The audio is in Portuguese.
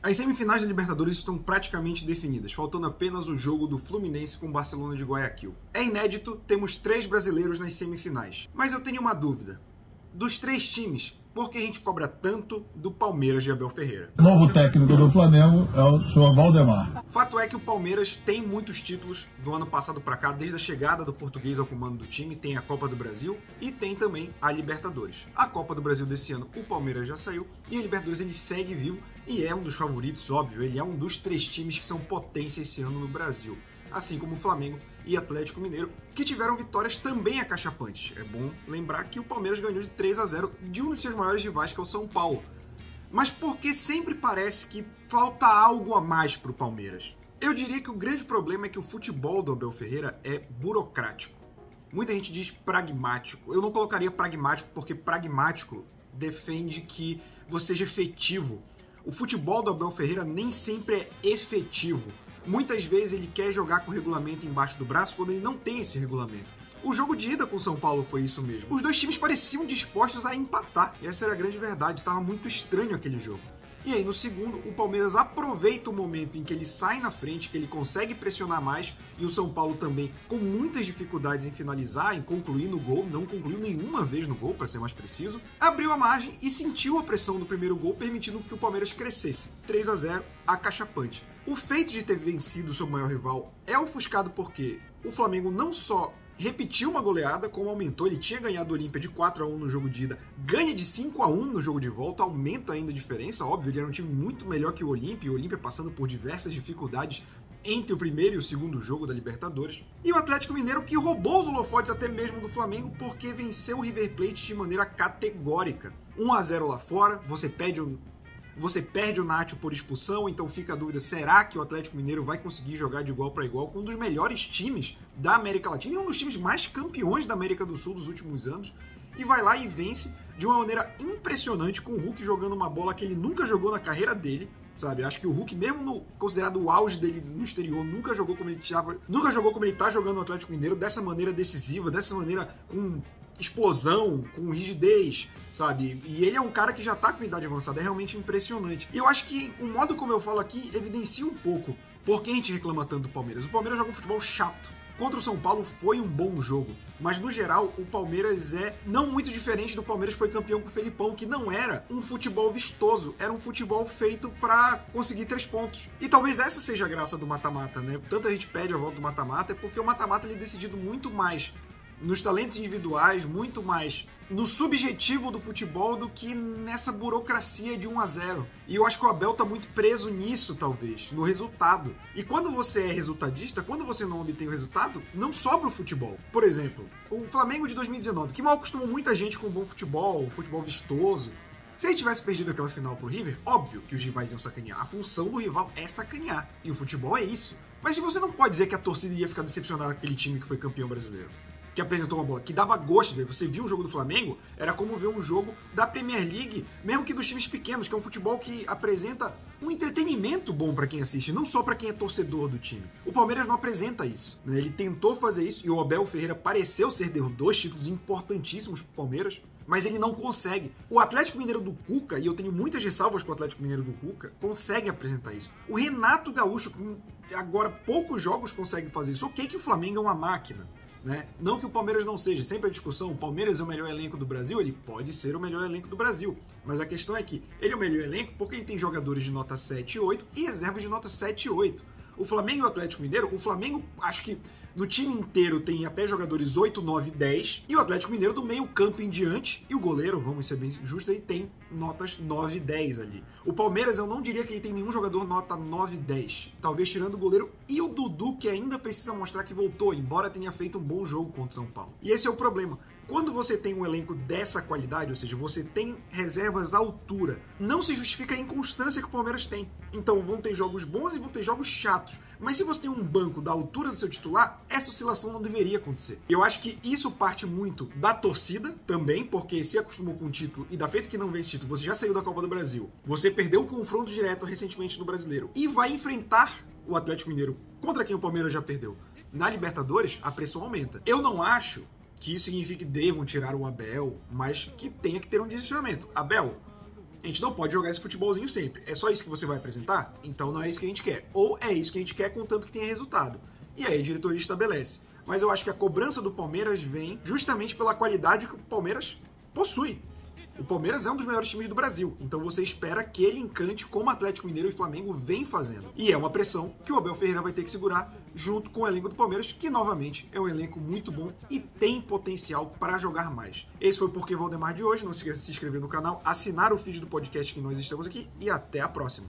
As semifinais da Libertadores estão praticamente definidas, faltando apenas o jogo do Fluminense com o Barcelona de Guayaquil. É inédito, temos três brasileiros nas semifinais. Mas eu tenho uma dúvida. Dos três times, por que a gente cobra tanto do Palmeiras de Abel Ferreira? O novo técnico do Flamengo é o senhor Valdemar. Fato é que o Palmeiras tem muitos títulos do ano passado para cá, desde a chegada do português ao comando do time, tem a Copa do Brasil e tem também a Libertadores. A Copa do Brasil desse ano, o Palmeiras já saiu e a Libertadores ele segue vivo e é um dos favoritos, óbvio, ele é um dos três times que são potência esse ano no Brasil assim como o Flamengo e Atlético Mineiro, que tiveram vitórias também acachapantes. É bom lembrar que o Palmeiras ganhou de 3 a 0 de um dos seus maiores rivais, que é o São Paulo. Mas porque sempre parece que falta algo a mais para o Palmeiras? Eu diria que o grande problema é que o futebol do Abel Ferreira é burocrático. Muita gente diz pragmático. Eu não colocaria pragmático porque pragmático defende que você seja efetivo. O futebol do Abel Ferreira nem sempre é efetivo. Muitas vezes ele quer jogar com o regulamento embaixo do braço quando ele não tem esse regulamento. O jogo de ida com o São Paulo foi isso mesmo. Os dois times pareciam dispostos a empatar, e essa era a grande verdade, estava muito estranho aquele jogo. E aí, no segundo, o Palmeiras aproveita o momento em que ele sai na frente, que ele consegue pressionar mais, e o São Paulo também, com muitas dificuldades em finalizar, em concluir no gol, não concluiu nenhuma vez no gol, para ser mais preciso, abriu a margem e sentiu a pressão do primeiro gol, permitindo que o Palmeiras crescesse. 3 a 0 acachapante. O feito de ter vencido seu maior rival é ofuscado porque o Flamengo não só repetiu uma goleada, como aumentou, ele tinha ganhado o Olímpia de 4 a 1 no jogo de ida, ganha de 5 a 1 no jogo de volta, aumenta ainda a diferença, óbvio, ele era um time muito melhor que o Olímpia, o Olímpia passando por diversas dificuldades entre o primeiro e o segundo jogo da Libertadores. E o Atlético Mineiro que roubou os holofotes até mesmo do Flamengo porque venceu o River Plate de maneira categórica. 1 a 0 lá fora, você pede o você perde o Nacho por expulsão, então fica a dúvida: será que o Atlético Mineiro vai conseguir jogar de igual para igual com um dos melhores times da América Latina e um dos times mais campeões da América do Sul dos últimos anos? E vai lá e vence de uma maneira impressionante com o Hulk jogando uma bola que ele nunca jogou na carreira dele, sabe? Acho que o Hulk, mesmo no, considerado o auge dele no exterior, nunca jogou como ele tava, nunca jogou como ele tá jogando no Atlético Mineiro dessa maneira decisiva, dessa maneira com explosão, com rigidez, sabe? E ele é um cara que já tá com idade avançada, é realmente impressionante. E eu acho que o modo como eu falo aqui evidencia um pouco por que a gente reclama tanto do Palmeiras. O Palmeiras joga um futebol chato. Contra o São Paulo foi um bom jogo, mas no geral o Palmeiras é não muito diferente do Palmeiras que foi campeão com o Felipão, que não era um futebol vistoso, era um futebol feito para conseguir três pontos. E talvez essa seja a graça do mata-mata, né? Tanta gente pede a volta do mata-mata é porque o mata-mata ele é decidido muito mais nos talentos individuais, muito mais no subjetivo do futebol do que nessa burocracia de 1 a 0. E eu acho que o Abel tá muito preso nisso, talvez, no resultado. E quando você é resultadista, quando você não obtém o resultado, não sobra o futebol. Por exemplo, o Flamengo de 2019, que mal acostumou muita gente com bom futebol, futebol vistoso. Se ele tivesse perdido aquela final pro River, óbvio que os rivais iam sacanear. A função do rival é sacanear. E o futebol é isso. Mas você não pode dizer que a torcida ia ficar decepcionada com aquele time que foi campeão brasileiro que apresentou uma bola que dava gosto de ver. Você viu um jogo do Flamengo, era como ver um jogo da Premier League, mesmo que dos times pequenos, que é um futebol que apresenta um entretenimento bom para quem assiste, não só para quem é torcedor do time. O Palmeiras não apresenta isso. Né? Ele tentou fazer isso e o Abel Ferreira pareceu ser deu dois títulos importantíssimos pro Palmeiras, mas ele não consegue. O Atlético Mineiro do Cuca, e eu tenho muitas ressalvas com o Atlético Mineiro do Cuca, consegue apresentar isso. O Renato Gaúcho, com agora poucos jogos consegue fazer isso. Ok que o Flamengo é uma máquina, né? Não que o Palmeiras não seja, sempre a discussão, o Palmeiras é o melhor elenco do Brasil, ele pode ser o melhor elenco do Brasil. Mas a questão é que ele é o melhor elenco porque ele tem jogadores de nota 7 e 8 e reservas de nota 7 e 8. O Flamengo e o Atlético Mineiro, o Flamengo acho que no time inteiro tem até jogadores 8, 9, 10. E o Atlético Mineiro do meio campo em diante. E o goleiro, vamos ser bem justos, ele tem notas 9 10 ali. O Palmeiras, eu não diria que ele tem nenhum jogador nota 9 10. Talvez tirando o goleiro e o Dudu, que ainda precisa mostrar que voltou, embora tenha feito um bom jogo contra o São Paulo. E esse é o problema. Quando você tem um elenco dessa qualidade, ou seja, você tem reservas à altura, não se justifica a inconstância que o Palmeiras tem. Então vão ter jogos bons e vão ter jogos chatos. Mas se você tem um banco da altura do seu titular, essa oscilação não deveria acontecer. Eu acho que isso parte muito da torcida também, porque se acostumou com o título e da feita que não vence título, você já saiu da Copa do Brasil, você perdeu o confronto direto recentemente no Brasileiro e vai enfrentar o Atlético Mineiro contra quem o Palmeiras já perdeu. Na Libertadores, a pressão aumenta. Eu não acho que isso signifique que devam tirar o Abel, mas que tenha que ter um direcionamento. Abel, A gente não pode jogar esse futebolzinho sempre. É só isso que você vai apresentar? Então não é isso que a gente quer. Ou é isso que a gente quer, contanto que tenha resultado. E aí a diretoria estabelece. Mas eu acho que a cobrança do Palmeiras vem justamente pela qualidade que o Palmeiras possui. O Palmeiras é um dos melhores times do Brasil, então você espera que ele encante como Atlético Mineiro e Flamengo vem fazendo. E é uma pressão que o Abel Ferreira vai ter que segurar junto com o elenco do Palmeiras, que novamente é um elenco muito bom e tem potencial para jogar mais. Esse foi o Porquê Valdemar de hoje. Não se esqueça de se inscrever no canal, assinar o feed do podcast que nós estamos aqui e até a próxima.